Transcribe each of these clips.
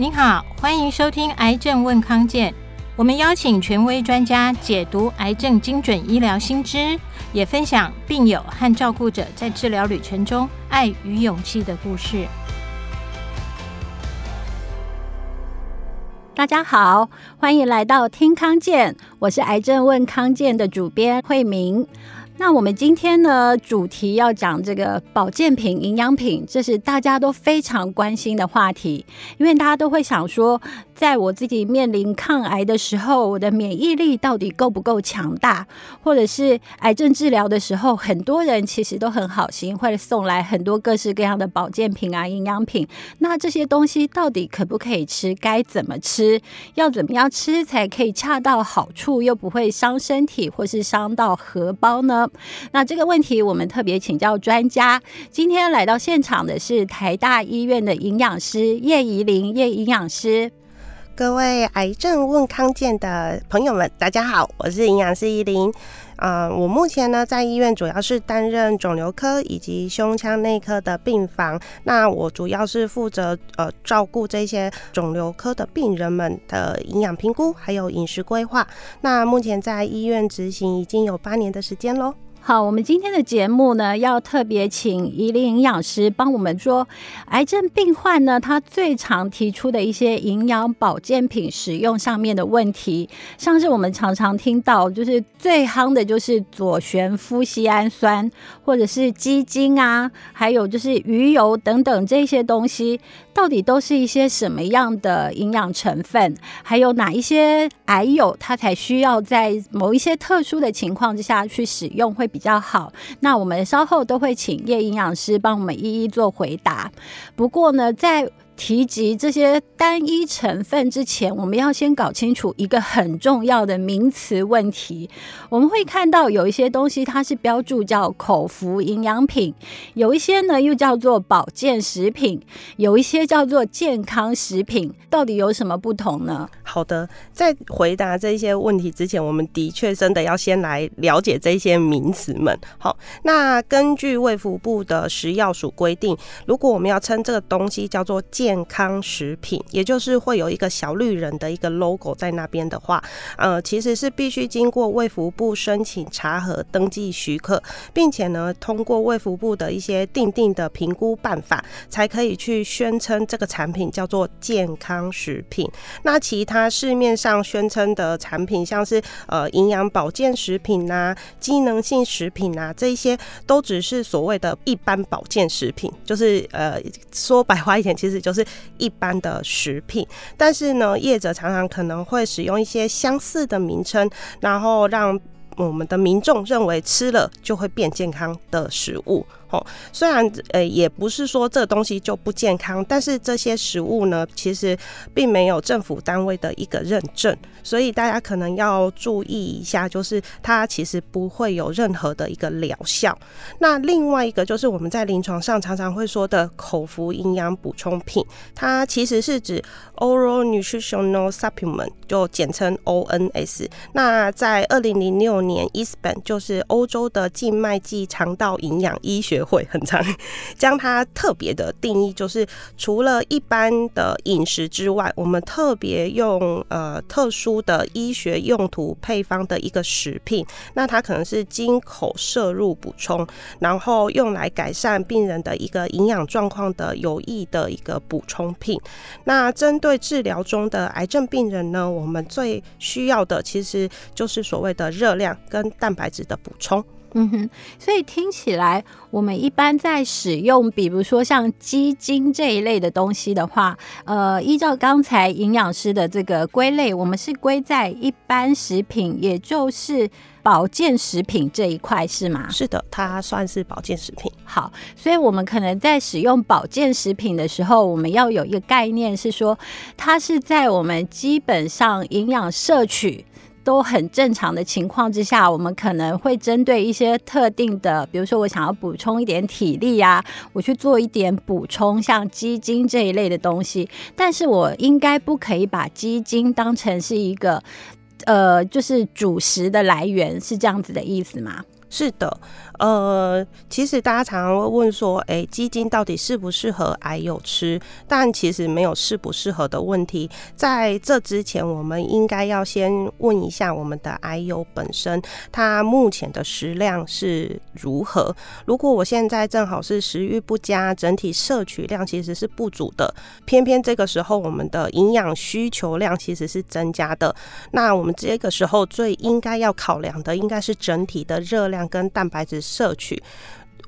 您好，欢迎收听《癌症问康健》，我们邀请权威专家解读癌症精准医疗新知，也分享病友和照顾者在治疗旅程中爱与勇气的故事。大家好，欢迎来到听康健，我是《癌症问康健》的主编慧明。那我们今天呢，主题要讲这个保健品、营养品，这是大家都非常关心的话题，因为大家都会想说，在我自己面临抗癌的时候，我的免疫力到底够不够强大？或者是癌症治疗的时候，很多人其实都很好心，会送来很多各式各样的保健品啊、营养品。那这些东西到底可不可以吃？该怎么吃？要怎么样吃才可以恰到好处，又不会伤身体或是伤到荷包呢？那这个问题，我们特别请教专家。今天来到现场的是台大医院的营养师叶怡玲叶营养师。各位癌症问康健的朋友们，大家好，我是营养师宜玲。啊、呃，我目前呢在医院主要是担任肿瘤科以及胸腔内科的病房。那我主要是负责呃照顾这些肿瘤科的病人们的营养评估还有饮食规划。那目前在医院执行已经有八年的时间喽。好，我们今天的节目呢，要特别请宜玲营养师帮我们说，癌症病患呢，他最常提出的一些营养保健品使用上面的问题，像是我们常常听到，就是最夯的就是左旋麸西氨酸，或者是鸡精啊，还有就是鱼油等等这些东西。到底都是一些什么样的营养成分？还有哪一些癌友他才需要在某一些特殊的情况之下去使用会比较好？那我们稍后都会请叶营养师帮我们一一做回答。不过呢，在提及这些单一成分之前，我们要先搞清楚一个很重要的名词问题。我们会看到有一些东西它是标注叫口服营养品，有一些呢又叫做保健食品，有一些叫做健康食品，到底有什么不同呢？好的，在回答这些问题之前，我们的确真的要先来了解这些名词们。好，那根据卫福部的食药署规定，如果我们要称这个东西叫做健健康食品，也就是会有一个小绿人的一个 logo 在那边的话，呃，其实是必须经过卫福部申请查核登记许可，并且呢，通过卫福部的一些定定的评估办法，才可以去宣称这个产品叫做健康食品。那其他市面上宣称的产品，像是呃营养保健食品呐、啊、机能性食品啊，这一些都只是所谓的一般保健食品，就是呃说白话一点，其实就是。一般的食品，但是呢，业者常常可能会使用一些相似的名称，然后让我们的民众认为吃了就会变健康的食物。哦，虽然呃也不是说这东西就不健康，但是这些食物呢，其实并没有政府单位的一个认证，所以大家可能要注意一下，就是它其实不会有任何的一个疗效。那另外一个就是我们在临床上常常会说的口服营养补充品，它其实是指 Oral Nutritional Supplement，就简称 ONS。那在二零零六年，ISPEN 就是欧洲的静脉剂肠道营养医学会很长将它特别的定义，就是除了一般的饮食之外，我们特别用呃特殊的医学用途配方的一个食品。那它可能是经口摄入补充，然后用来改善病人的一个营养状况的有益的一个补充品。那针对治疗中的癌症病人呢，我们最需要的其实就是所谓的热量跟蛋白质的补充。嗯哼，所以听起来，我们一般在使用，比如说像鸡精这一类的东西的话，呃，依照刚才营养师的这个归类，我们是归在一般食品，也就是保健食品这一块，是吗？是的，它算是保健食品。好，所以我们可能在使用保健食品的时候，我们要有一个概念，是说它是在我们基本上营养摄取。都很正常的情况之下，我们可能会针对一些特定的，比如说我想要补充一点体力啊，我去做一点补充，像鸡精这一类的东西。但是我应该不可以把鸡精当成是一个，呃，就是主食的来源，是这样子的意思吗？是的。呃，其实大家常常会问说，哎、欸，鸡精到底适不适合癌友吃？但其实没有适不适合的问题。在这之前，我们应该要先问一下我们的癌友本身，他目前的食量是如何？如果我现在正好是食欲不佳，整体摄取量其实是不足的，偏偏这个时候我们的营养需求量其实是增加的，那我们这个时候最应该要考量的，应该是整体的热量跟蛋白质摄取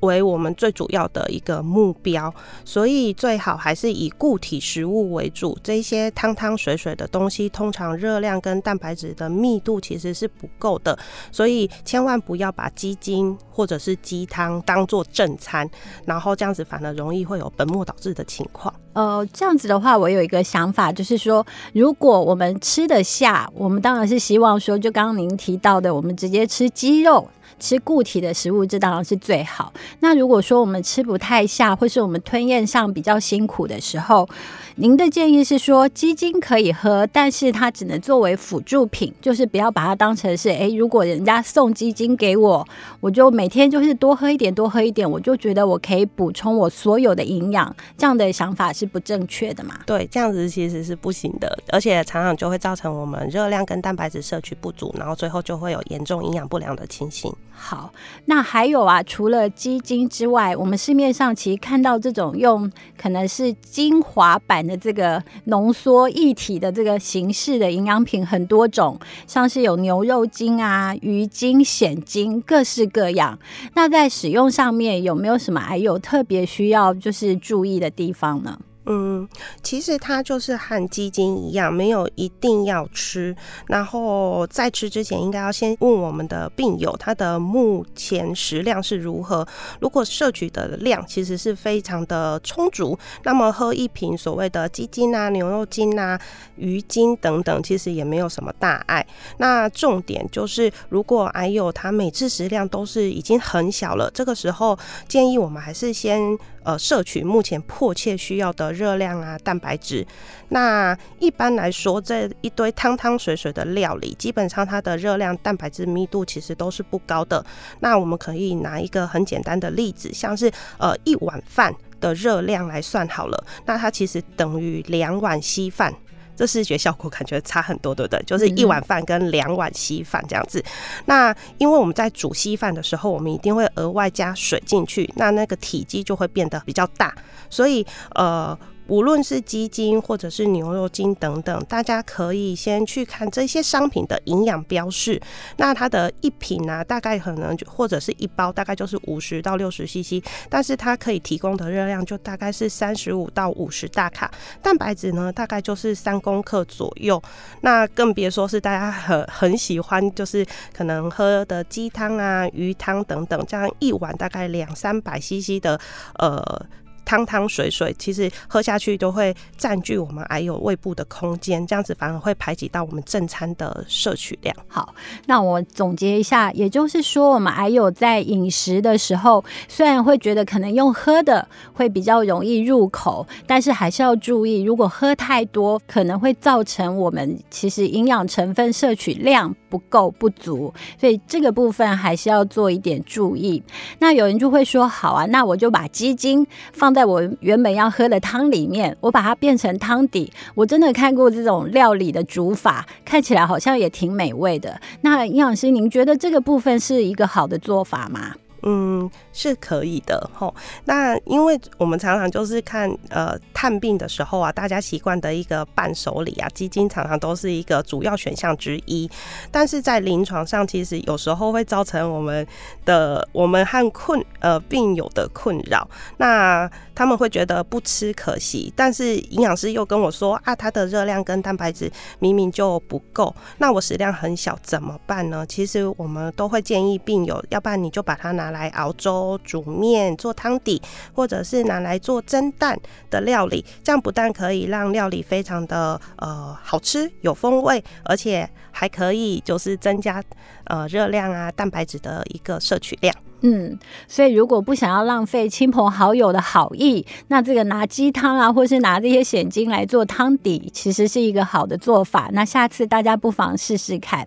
为我们最主要的一个目标，所以最好还是以固体食物为主。这些汤汤水水的东西，通常热量跟蛋白质的密度其实是不够的，所以千万不要把鸡精或者是鸡汤当做正餐，然后这样子反而容易会有本末倒置的情况。呃，这样子的话，我有一个想法，就是说，如果我们吃得下，我们当然是希望说，就刚刚您提到的，我们直接吃鸡肉。吃固体的食物，这当然是最好。那如果说我们吃不太下，或是我们吞咽上比较辛苦的时候，您的建议是说鸡精可以喝，但是它只能作为辅助品，就是不要把它当成是哎，如果人家送鸡精给我，我就每天就是多喝一点，多喝一点，我就觉得我可以补充我所有的营养。这样的想法是不正确的嘛？对，这样子其实是不行的，而且常常就会造成我们热量跟蛋白质摄取不足，然后最后就会有严重营养不良的情形。好，那还有啊，除了鸡精之外，我们市面上其实看到这种用可能是精华版的这个浓缩一体的这个形式的营养品很多种，像是有牛肉精啊、鱼精、蚬精，各式各样。那在使用上面有没有什么还有特别需要就是注意的地方呢？嗯，其实它就是和鸡精一样，没有一定要吃。然后在吃之前，应该要先问我们的病友，他的目前食量是如何。如果摄取的量其实是非常的充足，那么喝一瓶所谓的鸡精啊、牛肉精啊、鱼精等等，其实也没有什么大碍。那重点就是，如果癌友他每次食量都是已经很小了，这个时候建议我们还是先。呃，摄取目前迫切需要的热量啊，蛋白质。那一般来说，这一堆汤汤水水的料理，基本上它的热量、蛋白质密度其实都是不高的。那我们可以拿一个很简单的例子，像是呃一碗饭的热量来算好了，那它其实等于两碗稀饭。这视觉效果感觉差很多，对不对？就是一碗饭跟两碗稀饭这样子。那因为我们在煮稀饭的时候，我们一定会额外加水进去，那那个体积就会变得比较大，所以呃。无论是鸡精或者是牛肉精等等，大家可以先去看这些商品的营养标示。那它的一瓶呢、大概可能就或者是一包，大概就是五十到六十 CC，但是它可以提供的热量就大概是三十五到五十大卡，蛋白质呢大概就是三公克左右。那更别说是大家很很喜欢，就是可能喝的鸡汤啊、鱼汤等等，这样一碗大概两三百 CC 的呃。汤汤水水，其实喝下去都会占据我们癌友胃部的空间，这样子反而会排挤到我们正餐的摄取量。好，那我总结一下，也就是说，我们癌友在饮食的时候，虽然会觉得可能用喝的会比较容易入口，但是还是要注意，如果喝太多，可能会造成我们其实营养成分摄取量不够不足，所以这个部分还是要做一点注意。那有人就会说，好啊，那我就把鸡精放。在我原本要喝的汤里面，我把它变成汤底。我真的看过这种料理的煮法，看起来好像也挺美味的。那营养师，您觉得这个部分是一个好的做法吗？嗯，是可以的吼。那因为我们常常就是看呃探病的时候啊，大家习惯的一个伴手礼啊，基金常常都是一个主要选项之一。但是在临床上，其实有时候会造成我们的我们和困呃病友的困扰。那他们会觉得不吃可惜，但是营养师又跟我说啊，它的热量跟蛋白质明明就不够，那我食量很小怎么办呢？其实我们都会建议病友，要不然你就把它拿来熬粥、煮面、做汤底，或者是拿来做蒸蛋的料理。这样不但可以让料理非常的呃好吃、有风味，而且还可以就是增加呃热量啊、蛋白质的一个摄取量。嗯，所以如果不想要浪费亲朋好友的好意，那这个拿鸡汤啊，或是拿这些蚬精来做汤底，其实是一个好的做法。那下次大家不妨试试看。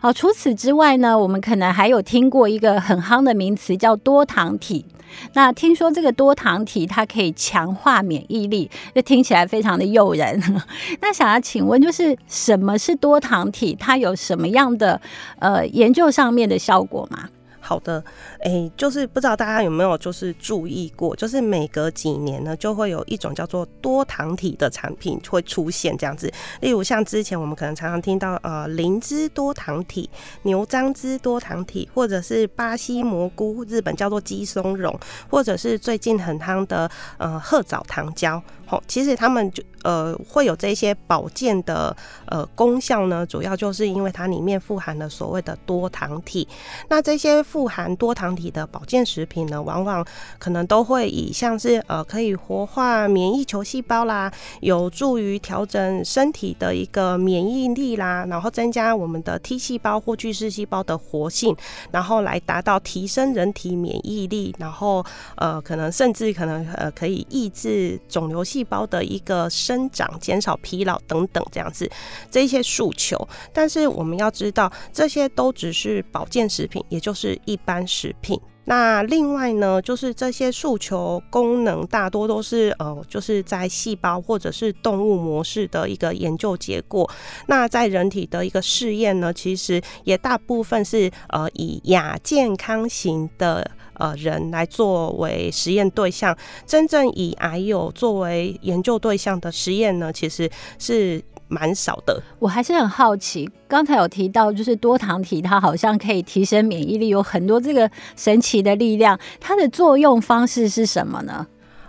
好，除此之外呢，我们可能还有听过一个很夯的名词，叫多糖体。那听说这个多糖体它可以强化免疫力，就听起来非常的诱人。那想要请问，就是什么是多糖体？它有什么样的呃研究上面的效果吗？好的，哎、就是不知道大家有没有就是注意过，就是每隔几年呢，就会有一种叫做多糖体的产品会出现这样子。例如像之前我们可能常常听到呃灵芝多糖体、牛樟芝多糖体，或者是巴西蘑菇，日本叫做鸡松茸，或者是最近很夯的呃褐藻糖胶。好，其实他们就呃会有这些保健的呃功效呢，主要就是因为它里面富含了所谓的多糖体。那这些富含多糖体的保健食品呢，往往可能都会以像是呃可以活化免疫球细胞啦，有助于调整身体的一个免疫力啦，然后增加我们的 T 细胞或巨噬细胞的活性，然后来达到提升人体免疫力，然后呃可能甚至可能呃可以抑制肿瘤细胞的一个生长，减少疲劳等等这样子这些诉求。但是我们要知道，这些都只是保健食品，也就是一般食品。那另外呢，就是这些诉求功能大多都是呃，就是在细胞或者是动物模式的一个研究结果。那在人体的一个试验呢，其实也大部分是呃以亚健康型的。呃，人来作为实验对象，真正以癌友作为研究对象的实验呢，其实是蛮少的。我还是很好奇，刚才有提到，就是多糖体，它好像可以提升免疫力，有很多这个神奇的力量，它的作用方式是什么呢？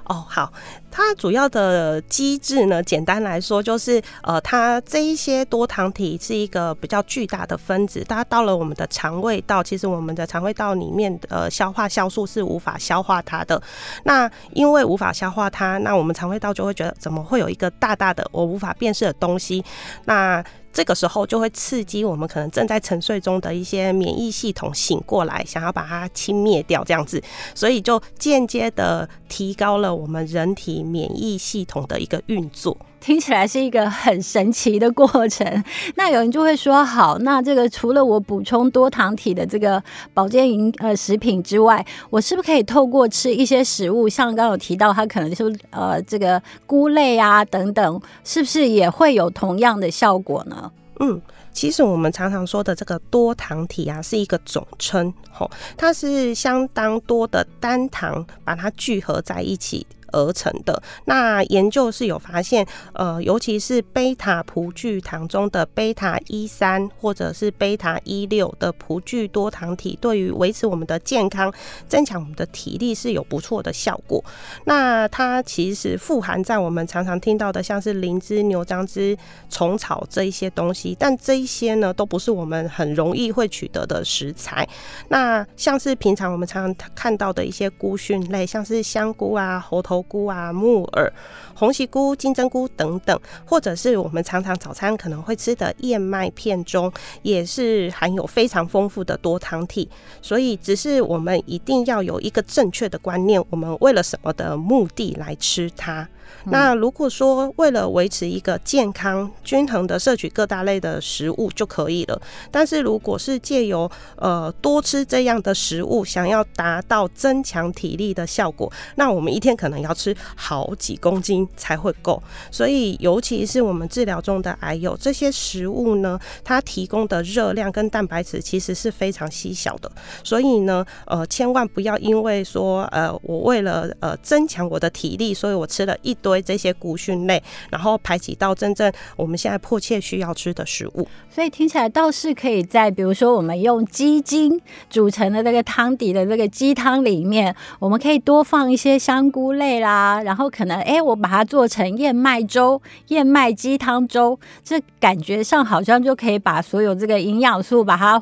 哦，好，它主要的机制呢，简单来说就是，呃，它这一些多糖体是一个比较巨大的分子，它到了我们的肠胃道，其实我们的肠胃道里面，呃，消化酵素是无法消化它的。那因为无法消化它，那我们肠胃道就会觉得，怎么会有一个大大的我无法辨识的东西？那这个时候就会刺激我们可能正在沉睡中的一些免疫系统醒过来，想要把它清灭掉，这样子，所以就间接的提高了我们人体免疫系统的一个运作。听起来是一个很神奇的过程。那有人就会说，好，那这个除了我补充多糖体的这个保健营呃食品之外，我是不是可以透过吃一些食物，像刚刚有提到，它可能是呃这个菇类啊等等，是不是也会有同样的效果呢？嗯，其实我们常常说的这个多糖体啊，是一个总称，吼，它是相当多的单糖把它聚合在一起。而成的。那研究是有发现，呃，尤其是贝塔葡聚糖中的贝塔一三或者是贝塔一六的葡聚多糖体，对于维持我们的健康、增强我们的体力是有不错的效果。那它其实富含在我们常常听到的，像是灵芝、牛樟芝、虫草这一些东西，但这一些呢，都不是我们很容易会取得的食材。那像是平常我们常常看到的一些菇蕈类，像是香菇啊、猴头。菇啊、木耳、红喜菇、金针菇等等，或者是我们常常早餐可能会吃的燕麦片中，也是含有非常丰富的多糖体。所以，只是我们一定要有一个正确的观念，我们为了什么的目的来吃它。那如果说为了维持一个健康均衡的摄取各大类的食物就可以了，但是如果是借由呃多吃这样的食物，想要达到增强体力的效果，那我们一天可能要吃好几公斤才会够。所以，尤其是我们治疗中的癌友，这些食物呢，它提供的热量跟蛋白质其实是非常稀少的。所以呢，呃，千万不要因为说呃我为了呃增强我的体力，所以我吃了一堆这些菇菌类，然后排挤到真正我们现在迫切需要吃的食物。所以听起来倒是可以在，比如说我们用鸡精煮成的那个汤底的这个鸡汤里面，我们可以多放一些香菇类啦，然后可能哎，我把它做成燕麦粥、燕麦鸡汤粥，这感觉上好像就可以把所有这个营养素把它。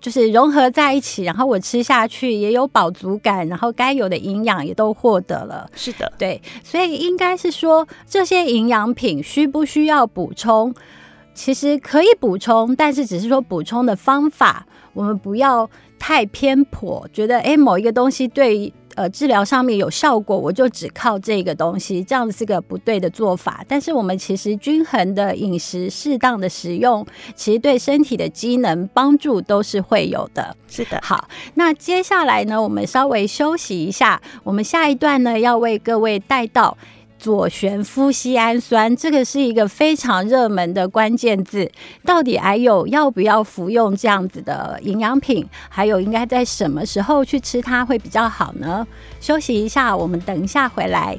就是融合在一起，然后我吃下去也有饱足感，然后该有的营养也都获得了。是的，对，所以应该是说这些营养品需不需要补充？其实可以补充，但是只是说补充的方法，我们不要太偏颇，觉得诶某一个东西对。呃，治疗上面有效果，我就只靠这个东西，这样子是个不对的做法。但是我们其实均衡的饮食、适当的食用，其实对身体的机能帮助都是会有的。是的，好，那接下来呢，我们稍微休息一下，我们下一段呢要为各位带到。左旋麸醯胺酸，这个是一个非常热门的关键字。到底还有要不要服用这样子的营养品？还有应该在什么时候去吃它会比较好呢？休息一下，我们等一下回来。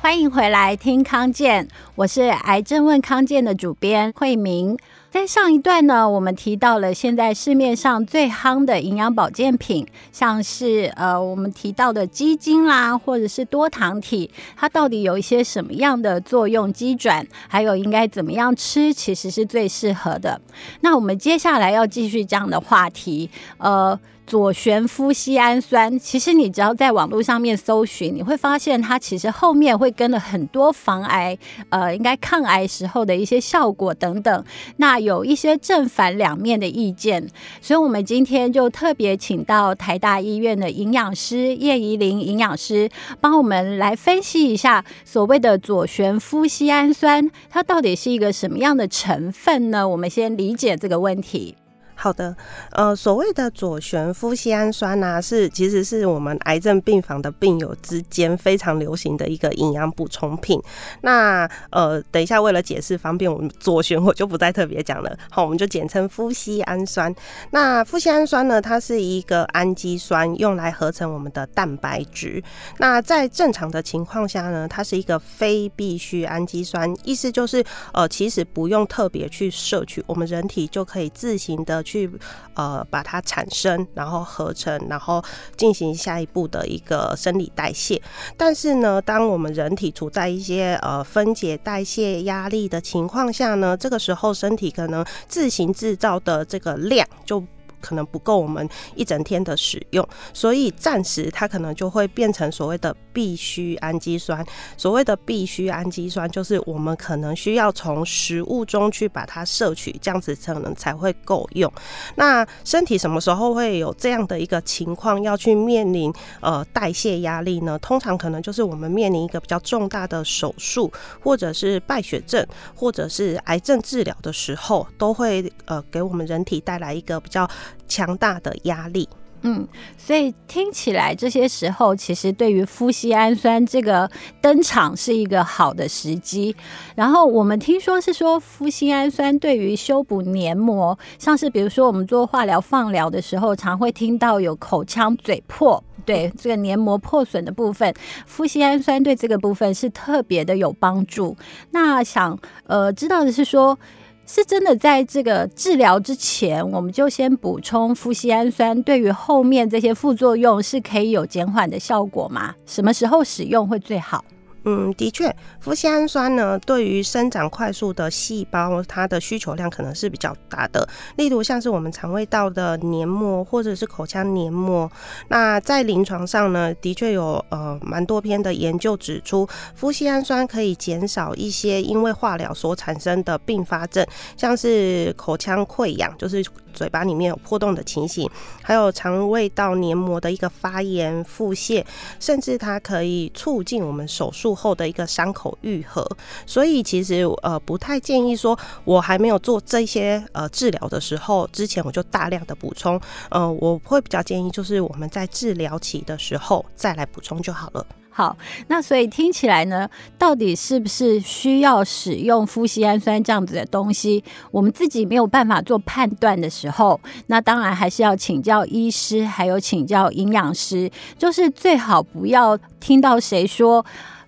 欢迎回来听康健，我是癌症问康健的主编慧明。在上一段呢，我们提到了现在市面上最夯的营养保健品，像是呃我们提到的鸡精啦，或者是多糖体，它到底有一些什么样的作用机转，还有应该怎么样吃，其实是最适合的。那我们接下来要继续这样的话题，呃。左旋麸醯胺酸，其实你只要在网络上面搜寻，你会发现它其实后面会跟了很多防癌，呃，应该抗癌时候的一些效果等等。那有一些正反两面的意见，所以我们今天就特别请到台大医院的营养师叶怡玲营养师，帮我们来分析一下所谓的左旋麸醯胺酸，它到底是一个什么样的成分呢？我们先理解这个问题。好的，呃，所谓的左旋麸醯胺酸呢、是其实是我们癌症病房的病友之间非常流行的一个营养补充品。那呃，等一下为了解释方便，我们左旋我就不再特别讲了。好，我们就简称麸醯胺酸。那麸醯胺酸呢，它是一个氨基酸，用来合成我们的蛋白质。那在正常的情况下呢，它是一个非必需氨基酸，意思就是呃，其实不用特别去摄取，我们人体就可以自行的。去呃把它产生，然后合成，然后进行下一步的一个生理代谢。但是呢，当我们人体处在一些呃分解代谢压力的情况下呢，这个时候身体可能自行制造的这个量就。可能不够我们一整天的使用，所以暂时它可能就会变成所谓的必需氨基酸。所谓的必需氨基酸，就是我们可能需要从食物中去把它摄取，这样子可能才会够用。那身体什么时候会有这样的一个情况要去面临呃代谢压力呢？通常可能就是我们面临一个比较重大的手术，或者是败血症，或者是癌症治疗的时候，都会呃给我们人体带来一个比较。强大的压力，嗯，所以听起来这些时候，其实对于夫西氨酸这个登场是一个好的时机。然后我们听说是说，夫西氨酸对于修补黏膜，像是比如说我们做化疗、放疗的时候，常会听到有口腔嘴破，对这个黏膜破损的部分，夫西氨酸对这个部分是特别的有帮助。那想呃知道的是说。是真的，在这个治疗之前，我们就先补充富硒氨酸，对于后面这些副作用是可以有减缓的效果吗？什么时候使用会最好？嗯，的确，麸醯胺酸呢，对于生长快速的细胞，它的需求量可能是比较大的。例如，像是我们肠胃道的黏膜或者是口腔黏膜，那在临床上呢，的确有呃蛮多篇的研究指出，麸醯胺酸可以减少一些因为化疗所产生的并发症，像是口腔溃疡，就是。嘴巴里面有破洞的情形，还有肠胃道黏膜的一个发炎、腹泻，甚至它可以促进我们手术后的一个伤口愈合。所以其实呃不太建议说，我还没有做这些呃治疗的时候，之前我就大量的补充。呃，我会比较建议就是我们在治疗期的时候再来补充就好了。好，那所以听起来呢，到底是不是需要使用富硒氨酸这样子的东西？我们自己没有办法做判断的时候，那当然还是要请教医师，还有请教营养师，就是最好不要听到谁说。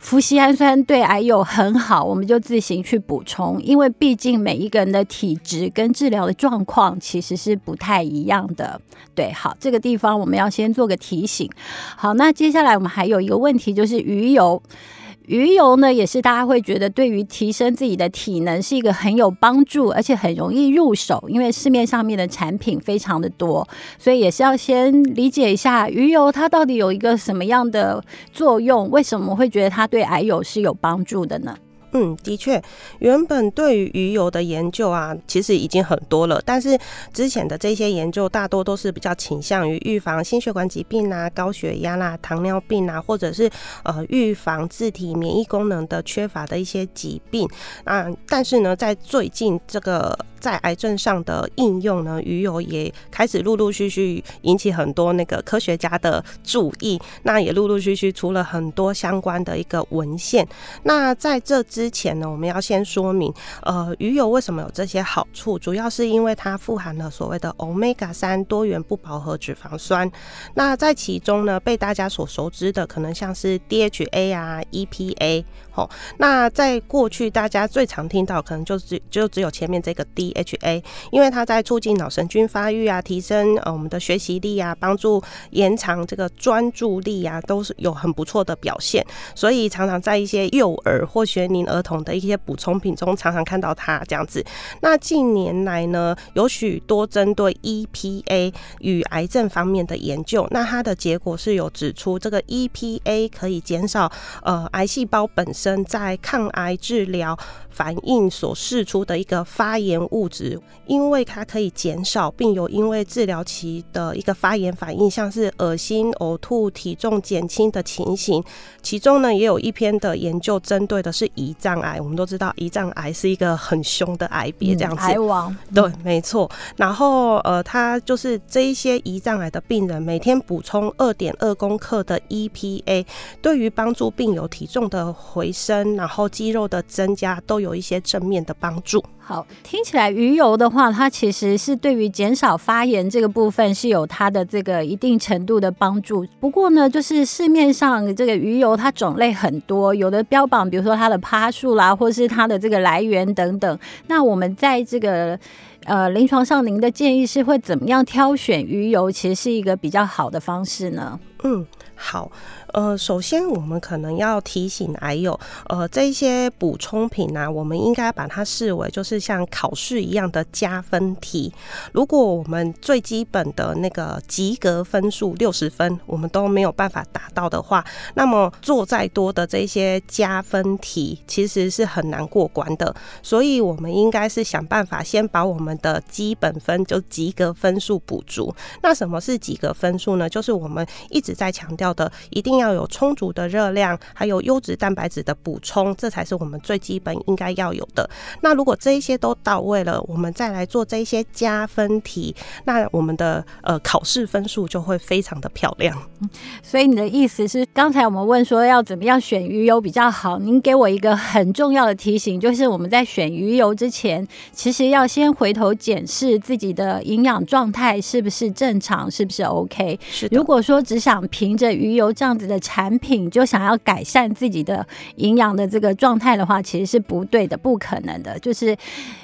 夫西氨酸对癌友很好，我们就自行去补充，因为毕竟每一个人的体质跟治疗的状况其实是不太一样的。对，好，这个地方我们要先做个提醒。好，那接下来我们还有一个问题，就是鱼油。鱼油呢，也是大家会觉得对于提升自己的体能是一个很有帮助，而且很容易入手，因为市面上面的产品非常的多，所以也是要先理解一下鱼油它到底有一个什么样的作用，为什么会觉得它对癌友是有帮助的呢？嗯，的确，原本对于鱼油的研究啊，其实已经很多了。但是之前的这些研究大多都是比较倾向于预防心血管疾病啊、高血压啦、糖尿病啊，或者是呃预防自体免疫功能的缺乏的一些疾病啊。但是呢，在最近这个在癌症上的应用呢，鱼油也开始陆陆续续引起很多那个科学家的注意。那也陆陆续续出了很多相关的一个文献。那在这之前呢，我们要先说明，呃，鱼油为什么有这些好处，主要是因为它富含了所谓的 Omega 三多元不饱和脂肪酸。那在其中呢，被大家所熟知的，可能像是 DHA 啊、EPA。哦，那在过去大家最常听到，可能就只就只有前面这个 D H A，因为它在促进脑神经发育啊，提升呃我们的学习力啊，帮助延长这个专注力啊，都是有很不错的表现。所以常常在一些幼儿或学龄儿童的一些补充品中，常常看到它这样子。那近年来呢，有许多针对 EPA 与癌症方面的研究，那它的结果是有指出，这个 EPA 可以减少呃癌细胞本身。在抗癌治疗反应所释出的一个发炎质，因为它可以减少病友因为治疗期的一个发炎反应，像是恶心、呕吐、体重减轻的情形。其中呢，也有一篇的研究针对的是胰脏癌。我们都知道胰脏癌是一个很凶的癌别，这样子。癌王。对，没错。然后呃，它就是这一些胰脏癌的病人每天补充二点二公克的 EPA，对于帮助病友体重的回升，然后肌肉的增加都。有一些正面的帮助。好，听起来鱼油的话，它其实是对于减少发炎这个部分是有它的这个一定程度的帮助。不过呢，就是市面上这个鱼油它种类很多，有的标榜，比如说它的趴数啦，或是它的这个来源等等。那我们在这个呃临床上，您的建议是会怎么样挑选鱼油？其实是一个比较好的方式呢？嗯，好。呃，首先我们可能要提醒癌友，呃，这些补充品呢、我们应该把它视为就是像考试一样的加分题。如果我们最基本的那个及格分数六十分，我们都没有办法达到的话，那么做再多的这些加分题，其实是很难过关的。所以，我们应该是想办法先把我们的基本分就及格分数补足。那什么是及格分数呢？就是我们一直在强调的，一定要。要有充足的热量，还有优质蛋白质的补充，这才是我们最基本应该要有的。那如果这一些都到位了，我们再来做这一些加分题，那我们的呃考试分数就会非常的漂亮。所以你的意思是，刚才我们问说要怎么样选鱼油比较好，您给我一个很重要的提醒，就是我们在选鱼油之前，其实要先回头检视自己的营养状态是不是正常，是不是 OK。是。如果说只想凭着鱼油这样子的产品就想要改善自己的营养的这个状态的话，其实是不对的，不可能的。就是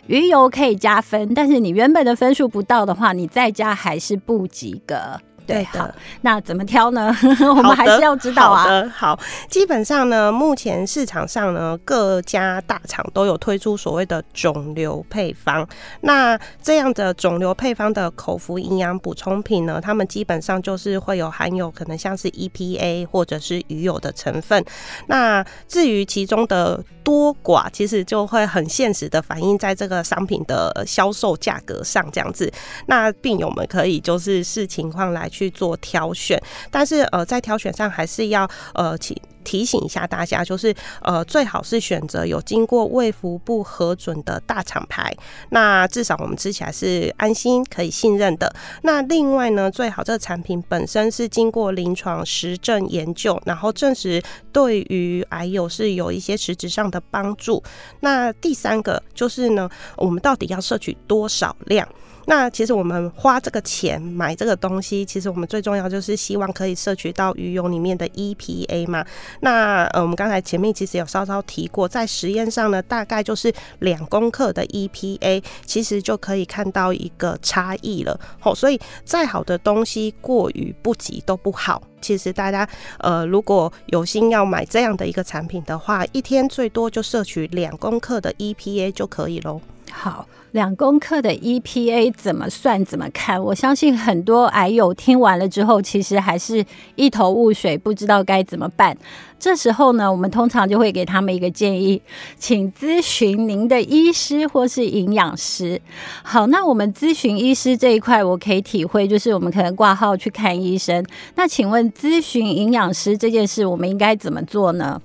鱼油可以加分，但是你原本的分数不到的话，你再加还是不及格。对，好，那怎么挑呢？我们还是要知道啊。好的，好，基本上呢，目前市场上呢，各家大厂都有推出所谓的肿瘤配方。那这样的肿瘤配方的口服营养补充品呢，他们基本上就是会有含有可能像是 EPA 或者是鱼油的成分。那至于其中的多寡，其实就会很现实的反映在这个商品的销售价格上，这样子。那病友们可以就是视情况来去做挑选，但是呃，在挑选上还是要呃提提醒一下大家，就是呃最好是选择有经过卫福部核准的大厂牌，那至少我们吃起来是安心可以信任的。那另外呢，最好这个产品本身是经过临床实证研究，然后证实对于癌友是有一些实质上的帮助。那第三个就是呢，我们到底要摄取多少量？那其实我们花这个钱买这个东西，其实我们最重要就是希望可以摄取到鱼油里面的 EPA 嘛。那呃，我们刚才前面其实有稍稍提过，在实验上呢，大概就是两公克的 EPA，其实就可以看到一个差异了。好，所以再好的东西过于不及都不好。其实大家呃，如果有心要买这样的一个产品的话，一天最多就摄取两公克的 EPA 就可以喽。好，两公克的 EPA 怎么算怎么看？我相信很多癌友听完了之后，其实还是一头雾水，不知道该怎么办。这时候呢，我们通常就会给他们一个建议，请咨询您的医师或是营养师。好，那我们咨询医师这一块，我可以体会，就是我们可能挂号去看医生。那请问咨询营养师这件事，我们应该怎么做呢？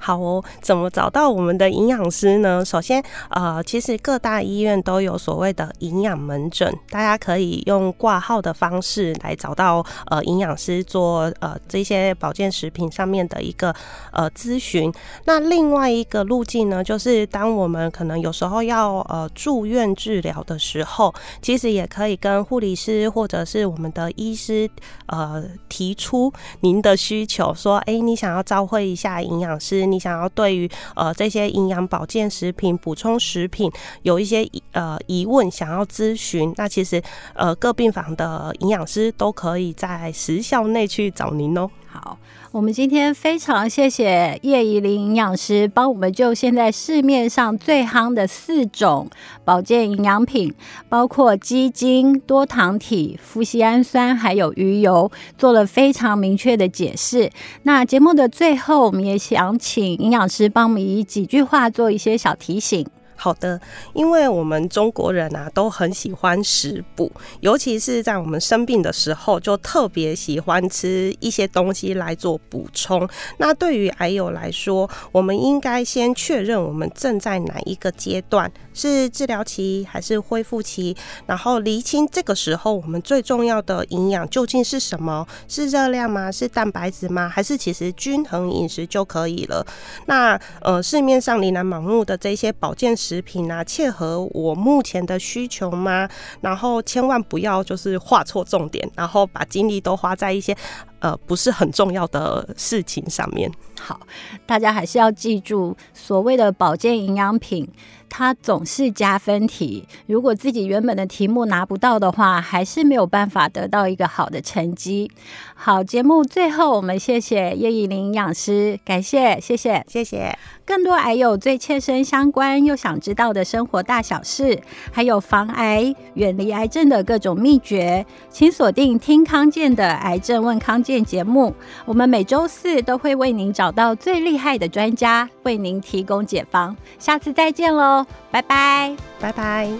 好哦，怎么找到我们的营养师呢？首先，呃，其实各大医院都有所谓的营养门诊，大家可以用挂号的方式来找到呃营养师做呃这些保健食品上面的一个呃咨询。那另外一个路径呢，就是当我们可能有时候要呃住院治疗的时候，其实也可以跟护理师或者是我们的医师呃提出您的需求，说，哎，你想要照会一下营养师。你想要对于呃这些营养保健食品、补充食品有一些呃疑问，想要咨询，那其实呃各病房的营养师都可以在时效内去找您哦。好。我们今天非常谢谢叶宜玲营养师帮我们就现在市面上最夯的四种保健营养品，包括鸡精、多糖体、富硒氨酸，还有鱼油，做了非常明确的解释。那节目的最后，我们也想请营养师帮我们以几句话做一些小提醒。好的，因为我们中国人啊都很喜欢食补，尤其是在我们生病的时候，就特别喜欢吃一些东西来做补充。那对于癌友来说，我们应该先确认我们正在哪一个阶段，是治疗期还是恢复期，然后厘清这个时候我们最重要的营养究竟是什么？是热量吗？是蛋白质吗？还是其实均衡饮食就可以了？那呃，市面上琳琅满目的这些保健食品啊，切合我目前的需求吗？然后千万不要就是画错重点，然后把精力都花在一些呃不是很重要的事情上面。好，大家还是要记住，所谓的保健营养品，它总是加分题。如果自己原本的题目拿不到的话，还是没有办法得到一个好的成绩。好，节目最后我们谢谢叶以林营养师，感谢，谢谢，谢谢。更多癌友最切身相关又想知道的生活大小事，还有防癌、远离癌症的各种秘诀，请锁定听康健的《癌症问康健》节目。我们每周四都会为您找到最厉害的专家，为您提供解方。下次再见喽，拜拜，拜拜。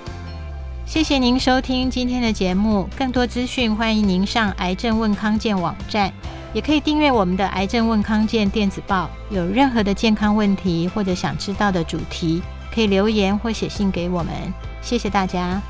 谢谢您收听今天的节目，更多资讯欢迎您上《癌症问康健》网站。也可以订阅我们的《癌症问康健》电子报。有任何的健康问题或者想知道的主题，可以留言或写信给我们。谢谢大家。